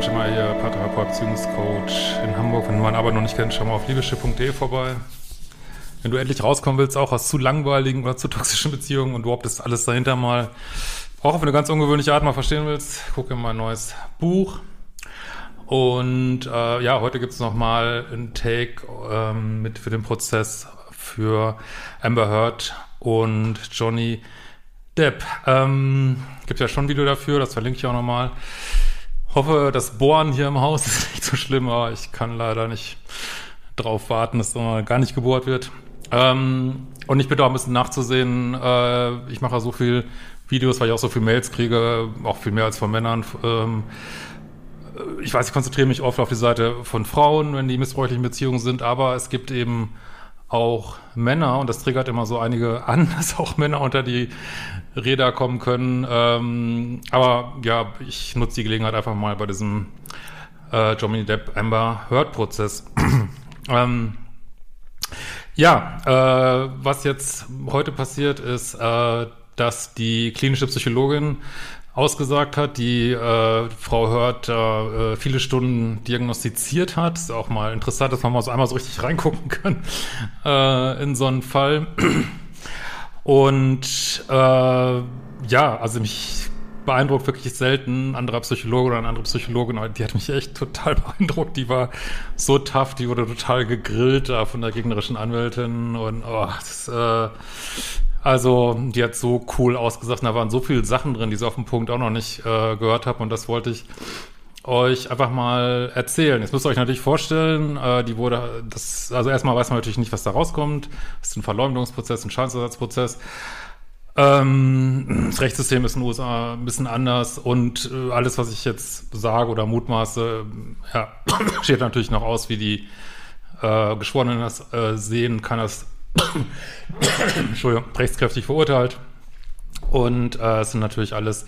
Lieben, Christian Schimmer hier, Paartherapeut, Beziehungscoach in Hamburg. Wenn du meine Arbeit noch nicht kennst, schau mal auf liebeschiff.de vorbei. Wenn du endlich rauskommen willst, auch aus zu langweiligen oder zu toxischen Beziehungen und überhaupt das alles dahinter mal, auch auf eine ganz ungewöhnliche Art mal verstehen willst, guck in mein neues Buch. Und äh, ja, heute gibt es nochmal ein Take ähm, mit für den Prozess für Amber Heard und Johnny Depp. Ähm, gibt ja schon ein Video dafür, das verlinke ich auch nochmal. Hoffe, das Bohren hier im Haus ist nicht so schlimm, aber ich kann leider nicht drauf warten, dass da gar nicht gebohrt wird. Ähm, und ich bitte auch ein bisschen nachzusehen. Äh, ich mache so viel Videos, weil ich auch so viel Mails kriege, auch viel mehr als von Männern. Ähm, ich weiß, ich konzentriere mich oft auf die Seite von Frauen, wenn die missbräuchlichen Beziehungen sind, aber es gibt eben auch Männer, und das triggert immer so einige an, dass auch Männer unter die Räder kommen können. Ähm, aber ja, ich nutze die Gelegenheit einfach mal bei diesem äh, Johnny Depp Amber Heard Prozess. ähm, ja, äh, was jetzt heute passiert ist, äh, dass die klinische Psychologin ausgesagt hat, die äh, Frau Hört äh, viele Stunden diagnostiziert hat. Ist auch mal interessant, dass man mal so einmal so richtig reingucken kann äh, in so einen Fall. Und äh, ja, also mich beeindruckt wirklich selten anderer Psychologe oder eine andere Psychologin, die hat mich echt total beeindruckt. Die war so tough, die wurde total gegrillt da von der gegnerischen Anwältin und oh, das, äh, also die hat so cool ausgesagt. Da waren so viele Sachen drin, die sie auf dem Punkt auch noch nicht äh, gehört habe und das wollte ich euch einfach mal erzählen. Jetzt müsst ihr euch natürlich vorstellen, äh, die wurde, das, also erstmal weiß man natürlich nicht, was da rauskommt. Das ist ein Verleumdungsprozess, ein Schadensersatzprozess. Ähm, das Rechtssystem ist in den USA ein bisschen anders und äh, alles, was ich jetzt sage oder mutmaße, ja, steht natürlich noch aus, wie die äh, Geschworenen das äh, sehen, kann das Entschuldigung, rechtskräftig verurteilt. Und äh, es sind natürlich alles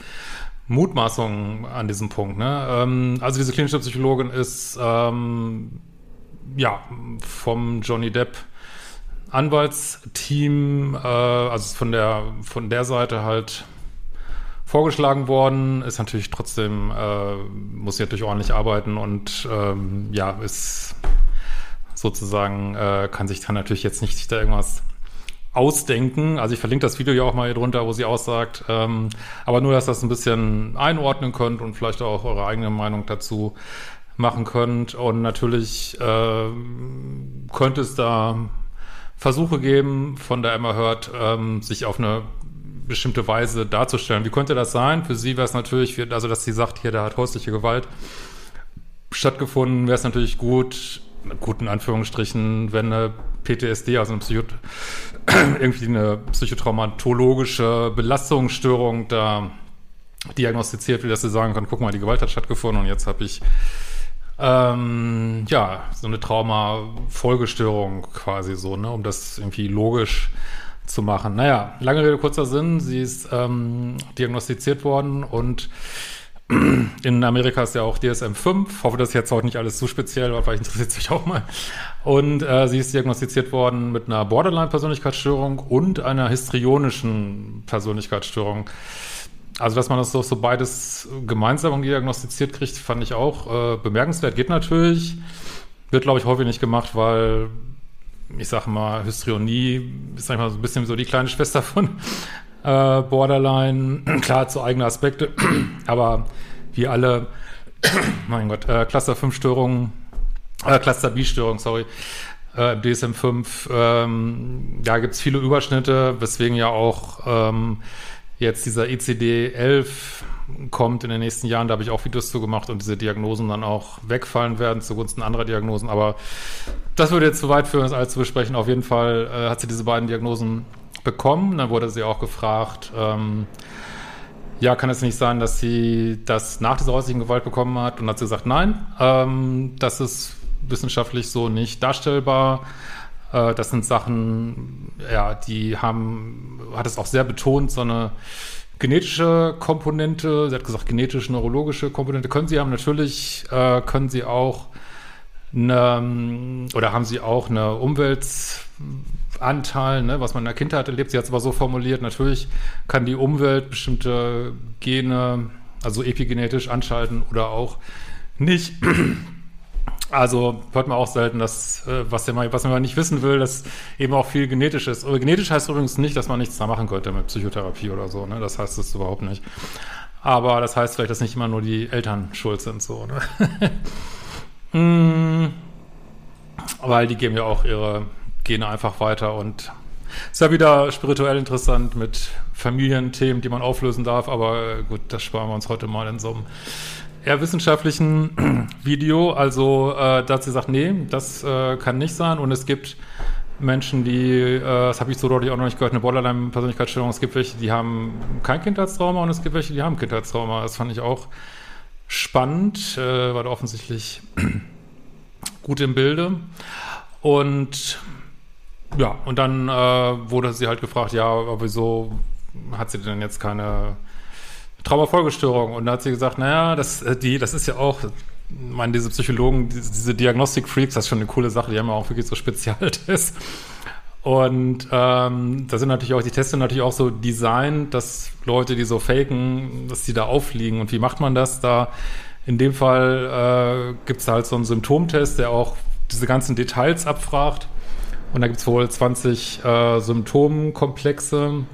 Mutmaßungen an diesem Punkt. Ne? Ähm, also diese klinische Psychologin ist ähm, ja vom Johnny Depp Anwaltsteam, äh, also von der von der Seite halt vorgeschlagen worden, ist natürlich trotzdem, äh, muss sie natürlich ordentlich arbeiten und ähm, ja, ist sozusagen, äh, kann sich dann natürlich jetzt nicht da irgendwas ausdenken. Also ich verlinke das Video ja auch mal hier drunter, wo sie aussagt. Ähm, aber nur, dass das ein bisschen einordnen könnt und vielleicht auch eure eigene Meinung dazu machen könnt. Und natürlich äh, könnte es da Versuche geben, von der Emma Hört, ähm, sich auf eine bestimmte Weise darzustellen. Wie könnte das sein? Für sie wäre es natürlich, also dass sie sagt, hier, da hat häusliche Gewalt stattgefunden, wäre es natürlich gut, mit guten Anführungsstrichen, wenn eine PTSD, also eine Psycho irgendwie eine psychotraumatologische Belastungsstörung da diagnostiziert wird, dass sie sagen kann, guck mal, die Gewalt hat stattgefunden und jetzt habe ich ähm, ja, so eine Trauma-Folgestörung quasi so, ne, um das irgendwie logisch zu machen. Naja, lange Rede, kurzer Sinn, sie ist ähm, diagnostiziert worden und in Amerika ist ja auch DSM-5. Hoffe, das ist jetzt auch nicht alles zu speziell, aber vielleicht interessiert es sich auch mal. Und äh, sie ist diagnostiziert worden mit einer Borderline-Persönlichkeitsstörung und einer histrionischen Persönlichkeitsstörung. Also, dass man das doch so beides gemeinsam diagnostiziert kriegt, fand ich auch äh, bemerkenswert. Geht natürlich. Wird, glaube ich, häufig nicht gemacht, weil ich sage mal, Histrionie ist einfach so ein bisschen so die kleine Schwester von äh, Borderline. Klar, zu eigene Aspekte, aber wie alle, mein Gott, äh, Cluster 5 Störungen, äh, Cluster B Störungen, sorry, äh, im DSM-5. Ähm, ja, gibt es viele Überschnitte, weswegen ja auch ähm, jetzt dieser ICD-11 kommt in den nächsten Jahren. Da habe ich auch Videos zu gemacht und diese Diagnosen dann auch wegfallen werden zugunsten anderer Diagnosen. Aber das würde jetzt zu weit führen, das alles zu besprechen. Auf jeden Fall äh, hat sie diese beiden Diagnosen bekommen. Dann wurde sie auch gefragt, ähm, ja, kann es nicht sein, dass sie das nach dieser häuslichen Gewalt bekommen hat? Und hat sie gesagt, nein, ähm, das ist wissenschaftlich so nicht darstellbar. Äh, das sind Sachen, ja, die haben, hat es auch sehr betont, so eine genetische Komponente, sie hat gesagt, genetisch-neurologische Komponente können sie haben. Natürlich äh, können sie auch eine, oder haben sie auch eine Umweltanteil, ne, was man in der Kindheit erlebt. Sie hat es aber so formuliert, natürlich kann die Umwelt bestimmte Gene, also epigenetisch anschalten oder auch nicht. Also hört man auch selten, dass, äh, was, man, was man nicht wissen will, dass eben auch viel genetisch ist. Aber genetisch heißt übrigens nicht, dass man nichts da machen könnte mit Psychotherapie oder so. Ne? Das heißt es überhaupt nicht. Aber das heißt vielleicht, dass nicht immer nur die Eltern schuld sind. so. Ne? hm, weil die geben ja auch ihre Gene einfach weiter und ist ja wieder spirituell interessant mit Familienthemen, die man auflösen darf. Aber äh, gut, das sparen wir uns heute mal in so einem eher wissenschaftlichen Video. Also äh, da hat sie gesagt, nee, das äh, kann nicht sein. Und es gibt Menschen, die, äh, das habe ich so deutlich auch noch nicht gehört, eine Borderline-Persönlichkeitsstörung. Es gibt welche, die haben kein Kindheitstrauma und es gibt welche, die haben Kindheitstrauma. Das fand ich auch spannend, äh, war da offensichtlich gut im Bilde. Und ja, und dann äh, wurde sie halt gefragt, ja, wieso hat sie denn jetzt keine Traumafolgestörung. Und da hat sie gesagt, naja, das, äh, die, das ist ja auch, ich meine, diese Psychologen, diese, Diagnostik-Freaks, das ist schon eine coole Sache, die haben ja auch wirklich so Spezialtests. Und ähm, da sind natürlich auch, die Tests sind natürlich auch so designt, dass Leute, die so faken, dass die da aufliegen. Und wie macht man das? Da in dem Fall äh, gibt es halt so einen Symptomtest, der auch diese ganzen Details abfragt. Und da gibt es wohl 20 äh, Symptomkomplexe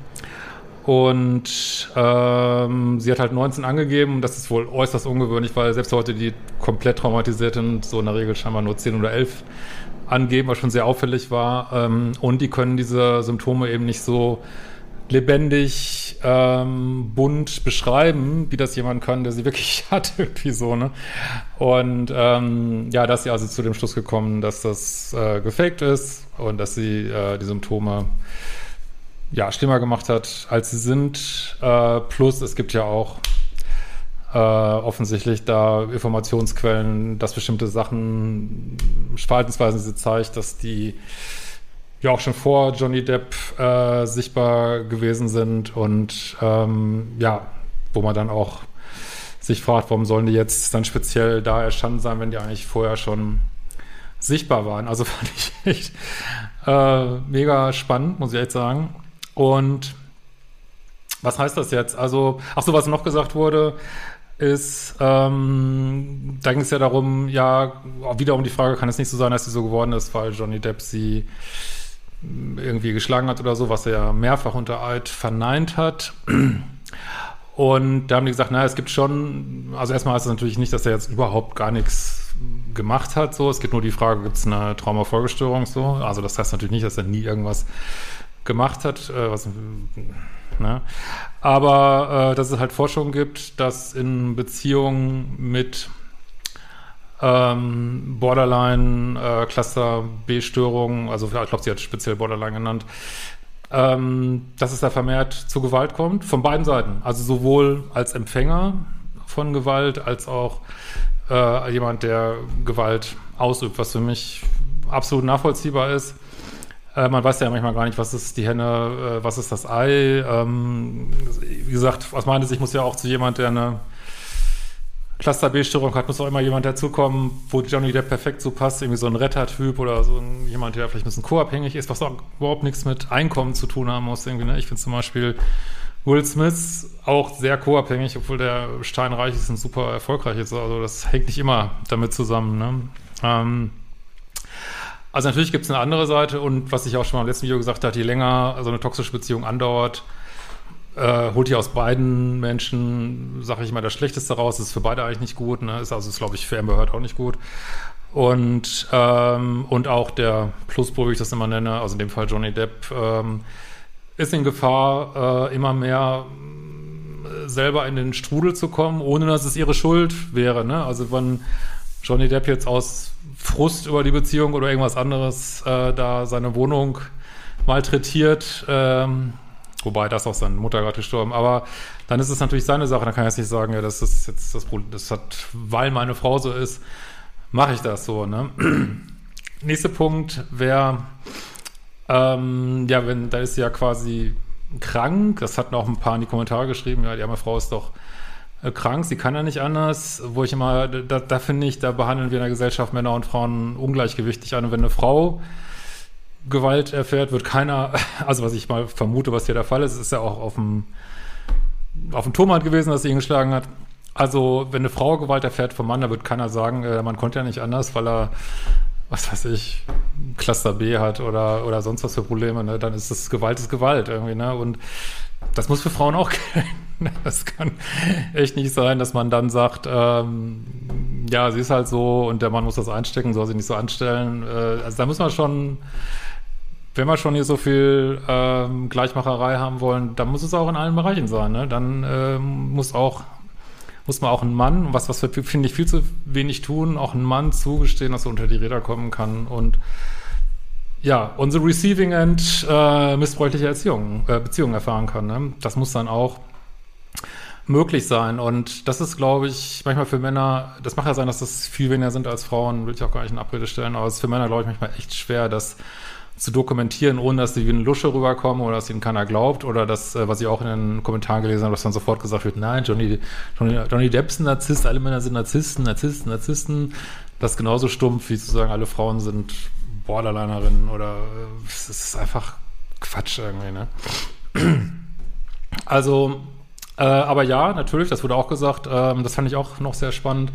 und ähm, sie hat halt 19 angegeben. Das ist wohl äußerst ungewöhnlich, weil selbst Leute, die komplett traumatisiert sind, so in der Regel scheinbar nur 10 oder 11 angeben, was schon sehr auffällig war. Ähm, und die können diese Symptome eben nicht so lebendig, ähm, bunt beschreiben, wie das jemand kann, der sie wirklich hat, irgendwie so, ne? Und ähm, ja, da ist sie also zu dem Schluss gekommen, dass das äh, gefaked ist und dass sie äh, die Symptome ja, schlimmer gemacht hat, als sie sind. Äh, plus es gibt ja auch äh, offensichtlich da Informationsquellen, dass bestimmte Sachen, Verhaltensweisen sie zeigt, dass die ja auch schon vor Johnny Depp äh, sichtbar gewesen sind und ähm, ja, wo man dann auch sich fragt, warum sollen die jetzt dann speziell da erstanden sein, wenn die eigentlich vorher schon sichtbar waren. Also fand ich echt äh, mega spannend, muss ich echt sagen. Und was heißt das jetzt? Also, ach so, was noch gesagt wurde, ist, ähm, da ging es ja darum, ja, wieder um die Frage, kann es nicht so sein, dass sie so geworden ist, weil Johnny Depp sie irgendwie geschlagen hat oder so, was er ja mehrfach unter Eid verneint hat. Und da haben die gesagt, naja, es gibt schon, also erstmal heißt es natürlich nicht, dass er jetzt überhaupt gar nichts gemacht hat, so. Es gibt nur die Frage, gibt es eine Traumafolgestörung, so. Also das heißt natürlich nicht, dass er nie irgendwas gemacht hat, äh, was, ne? aber äh, dass es halt Forschung gibt, dass in Beziehungen mit ähm, Borderline, äh, also ich glaube, sie hat speziell Borderline genannt, ähm, dass es da vermehrt zu Gewalt kommt, von beiden Seiten. Also sowohl als Empfänger von Gewalt, als auch äh, jemand, der Gewalt ausübt, was für mich absolut nachvollziehbar ist. Äh, man weiß ja manchmal gar nicht, was ist die Henne, äh, was ist das Ei. Ähm, wie gesagt, aus meiner Sicht muss ja auch zu jemand, der eine Cluster B-Störung hat, muss auch immer jemand dazukommen, wo Johnny Depp perfekt so passt, irgendwie so ein Rettertyp oder so ein, jemand, der vielleicht ein bisschen co-abhängig ist, was auch überhaupt nichts mit Einkommen zu tun haben muss. Irgendwie, ne? Ich finde zum Beispiel Will Smith auch sehr co-abhängig, obwohl der steinreich ist und super erfolgreich ist. Also das hängt nicht immer damit zusammen. Ne? Ähm, also natürlich gibt es eine andere Seite und was ich auch schon mal im letzten Video gesagt habe, je länger so eine toxische Beziehung andauert, äh, holt ihr aus beiden Menschen, sage ich mal, das Schlechteste raus. Das ist für beide eigentlich nicht gut. Ne? Ist also, glaube ich, für Amber Heard auch nicht gut. Und, ähm, und auch der Pluspol, wie ich das immer nenne, also in dem Fall Johnny Depp, ähm, ist in Gefahr, äh, immer mehr äh, selber in den Strudel zu kommen, ohne dass es ihre Schuld wäre. Ne? Also wenn Johnny Depp jetzt aus Frust über die Beziehung oder irgendwas anderes äh, da seine Wohnung malträtiert, ähm, wobei das auch seine Mutter gerade gestorben, aber dann ist es natürlich seine Sache, dann kann ich jetzt nicht sagen, ja, das ist jetzt das Problem, das hat, weil meine Frau so ist, mache ich das so, ne? Nächster Punkt wäre, ähm, ja, wenn, da ist sie ja quasi krank, das hatten auch ein paar in die Kommentare geschrieben, ja, die arme Frau ist doch äh, krank, sie kann ja nicht anders, wo ich immer, da, da finde ich, da behandeln wir in der Gesellschaft Männer und Frauen ungleichgewichtig an. Und wenn eine Frau Gewalt erfährt, wird keiner, also was ich mal vermute, was hier der Fall ist, ist ja auch auf dem, auf dem Turm gewesen, dass sie ihn geschlagen hat. Also, wenn eine Frau Gewalt erfährt vom Mann, da wird keiner sagen, äh, man konnte ja nicht anders, weil er, was weiß ich, Cluster B hat oder, oder sonst was für Probleme, ne? Dann ist das Gewalt ist Gewalt irgendwie, ne? Und das muss für Frauen auch gelten. Das kann echt nicht sein, dass man dann sagt, ähm, ja, sie ist halt so und der Mann muss das einstecken, soll sie nicht so anstellen. Äh, also da muss man schon, wenn wir schon hier so viel ähm, Gleichmacherei haben wollen, dann muss es auch in allen Bereichen sein. Ne? Dann ähm, muss auch muss man auch ein Mann, was, was wir, finde ich, viel zu wenig tun, auch ein Mann zugestehen, dass er unter die Räder kommen kann und ja, unsere Receiving End äh, missbräuchliche Erziehung, äh, Beziehungen erfahren kann. Ne? Das muss dann auch möglich sein. Und das ist, glaube ich, manchmal für Männer, das mag ja sein, dass das viel weniger sind als Frauen, will ich auch gar nicht in Abrede stellen, aber es ist für Männer, glaube ich, manchmal echt schwer, das zu dokumentieren, ohne dass sie wie eine Lusche rüberkommen oder dass ihnen keiner glaubt oder das, äh, was ich auch in den Kommentaren gelesen habe, dass dann sofort gesagt wird, nein, Johnny, Johnny, Johnny Depp ist ein Narzisst, alle Männer sind Narzissten, Narzissten, Narzissten. Das ist genauso stumpf, wie zu sagen, alle Frauen sind Borderlinerinnen oder äh, es ist einfach Quatsch irgendwie, ne? Also, äh, aber ja, natürlich, das wurde auch gesagt, ähm, das fand ich auch noch sehr spannend.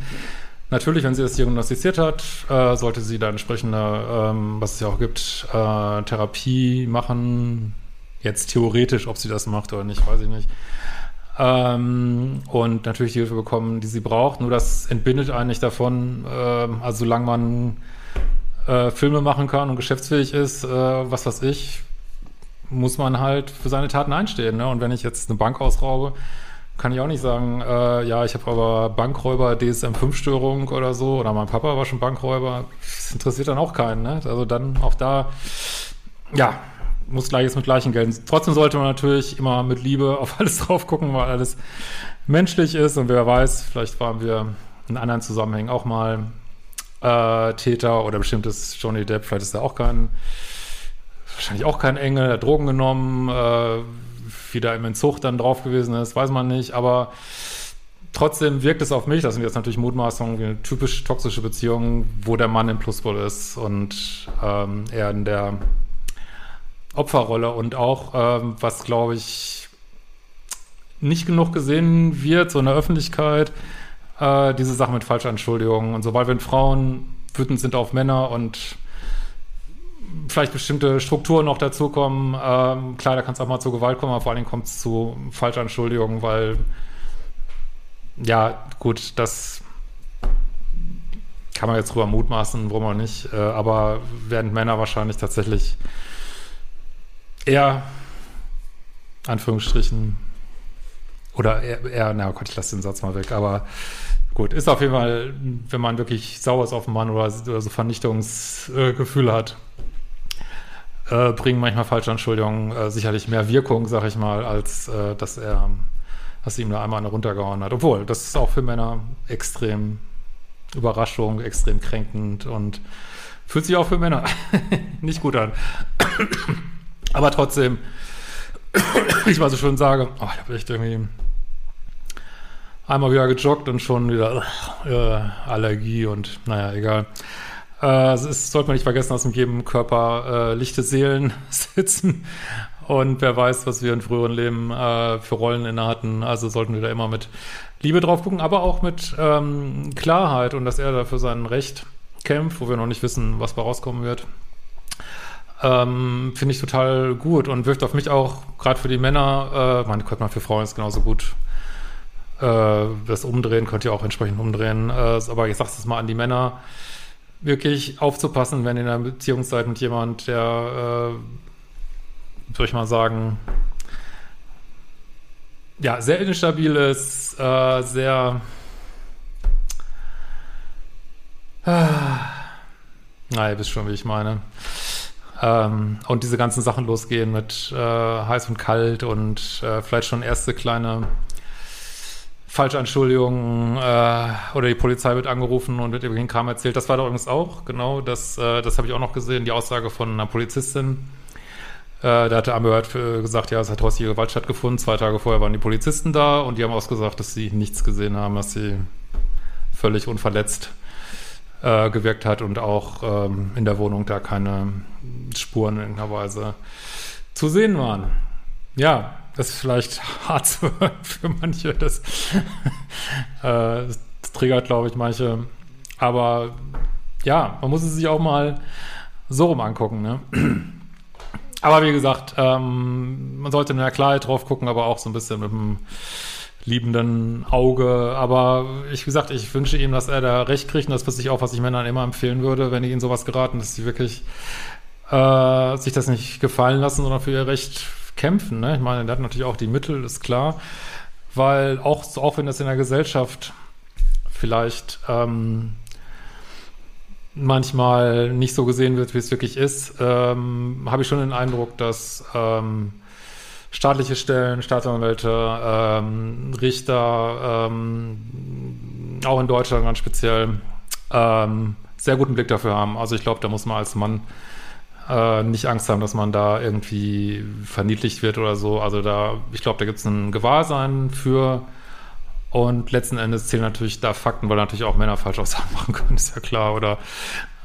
Natürlich, wenn sie das diagnostiziert hat, äh, sollte sie da entsprechende, ähm, was es ja auch gibt, äh, Therapie machen. Jetzt theoretisch, ob sie das macht oder nicht, weiß ich nicht. Ähm, und natürlich die Hilfe bekommen, die sie braucht. Nur das entbindet eigentlich davon, äh, also solange man äh, Filme machen kann und geschäftsfähig ist, äh, was weiß ich, muss man halt für seine Taten einstehen. Ne? Und wenn ich jetzt eine Bank ausraube, kann ich auch nicht sagen, äh, ja, ich habe aber Bankräuber DSM-5-Störung oder so, oder mein Papa war schon Bankräuber. Das interessiert dann auch keinen. Ne? Also dann auch da, ja, muss Gleiches mit Gleichen gelten. Trotzdem sollte man natürlich immer mit Liebe auf alles drauf gucken, weil alles menschlich ist. Und wer weiß, vielleicht waren wir in anderen Zusammenhängen auch mal äh, Täter oder bestimmtes Johnny Depp, vielleicht ist er auch kein, wahrscheinlich auch kein Engel, hat Drogen genommen, äh, wieder im Entzug dann drauf gewesen ist, weiß man nicht, aber trotzdem wirkt es auf mich, das sind jetzt natürlich Mutmaßungen, eine typisch toxische Beziehung, wo der Mann im Pluspol ist und ähm, er in der Opferrolle und auch, ähm, was glaube ich nicht genug gesehen wird, so in der Öffentlichkeit, äh, diese Sache mit Falschanschuldigungen und so, weil wenn Frauen wütend sind auf Männer und vielleicht bestimmte Strukturen noch dazukommen, ähm, klar, da kann es auch mal zu Gewalt kommen, aber vor allen Dingen kommt es zu Falschanschuldigungen, weil ja, gut, das kann man jetzt drüber mutmaßen, warum auch nicht, äh, aber während Männer wahrscheinlich tatsächlich eher Anführungsstrichen oder eher, eher na Gott, ich lasse den Satz mal weg, aber gut, ist auf jeden Fall, wenn man wirklich sauer ist auf den Mann oder, oder so Vernichtungsgefühle äh, hat, äh, bringen manchmal Falschanschuldigungen äh, sicherlich mehr Wirkung, sag ich mal, als äh, dass er, dass ihm da einmal eine runtergehauen hat. Obwohl, das ist auch für Männer extrem Überraschung, extrem kränkend und fühlt sich auch für Männer nicht gut an. Aber trotzdem, ich mal so schön sage, oh, ich habe echt irgendwie einmal wieder gejoggt und schon wieder äh, Allergie und naja, egal. Äh, es sollte man nicht vergessen, dass in jedem Körper äh, lichte Seelen sitzen. Und wer weiß, was wir in früheren Leben äh, für Rollen inne hatten. Also sollten wir da immer mit Liebe drauf gucken, aber auch mit ähm, Klarheit und dass er da für sein Recht kämpft, wo wir noch nicht wissen, was da rauskommen wird. Ähm, Finde ich total gut und wirft auf mich auch, gerade für die Männer, äh, meine, könnte man für Frauen ist genauso gut äh, das umdrehen, könnt ihr auch entsprechend umdrehen. Äh, aber ich sage es mal an die Männer. Wirklich aufzupassen, wenn ihr in einer Beziehung seid mit jemand, der, äh, soll ich mal sagen, ja, sehr instabil ist, äh, sehr ah, na, ihr wisst schon, wie ich meine. Ähm, und diese ganzen Sachen losgehen mit äh, heiß und kalt und äh, vielleicht schon erste kleine Falschanschuldigungen äh, oder die Polizei wird angerufen und wird irgendein Kram erzählt. Das war da übrigens auch, genau, das, äh, das habe ich auch noch gesehen, die Aussage von einer Polizistin. Äh, da hatte Amber äh, gesagt, ja, es hat häusliche Gewalt stattgefunden. Zwei Tage vorher waren die Polizisten da und die haben ausgesagt, dass sie nichts gesehen haben, dass sie völlig unverletzt äh, gewirkt hat und auch ähm, in der Wohnung da keine Spuren in irgendeiner Weise zu sehen waren. Ja, das ist vielleicht hart für manche. Das, äh, das triggert, glaube ich, manche. Aber ja, man muss es sich auch mal so rum angucken. Ne? Aber wie gesagt, ähm, man sollte in der Klarheit drauf gucken, aber auch so ein bisschen mit dem liebenden Auge. Aber ich, wie gesagt, ich wünsche ihm, dass er da recht kriegt. Und das ist auch, was ich Männern immer empfehlen würde, wenn ich ihnen sowas geraten, dass sie wirklich äh, sich das nicht gefallen lassen, sondern für ihr Recht kämpfen. Ne? Ich meine, der hat natürlich auch die Mittel, ist klar. Weil auch, auch wenn das in der Gesellschaft vielleicht ähm, manchmal nicht so gesehen wird, wie es wirklich ist, ähm, habe ich schon den Eindruck, dass ähm, staatliche Stellen, Staatsanwälte, ähm, Richter, ähm, auch in Deutschland ganz speziell, ähm, sehr guten Blick dafür haben. Also ich glaube, da muss man als Mann äh, nicht Angst haben, dass man da irgendwie verniedlicht wird oder so. Also da, ich glaube, da gibt es ein Gewahrsein für und letzten Endes zählen natürlich da Fakten, weil natürlich auch Männer falsch Aussagen machen können, ist ja klar. Oder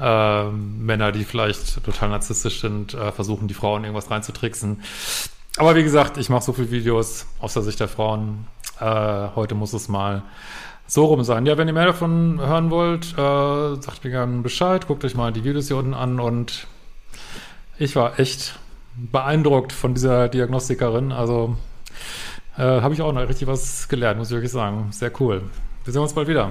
äh, Männer, die vielleicht total narzisstisch sind, äh, versuchen, die Frauen irgendwas reinzutricksen. Aber wie gesagt, ich mache so viele Videos aus der Sicht der Frauen. Äh, heute muss es mal so rum sein. Ja, wenn ihr mehr davon hören wollt, äh, sagt mir gerne Bescheid. Guckt euch mal die Videos hier unten an. Und ich war echt beeindruckt von dieser Diagnostikerin. Also äh, habe ich auch noch richtig was gelernt, muss ich wirklich sagen. Sehr cool. Wir sehen uns bald wieder.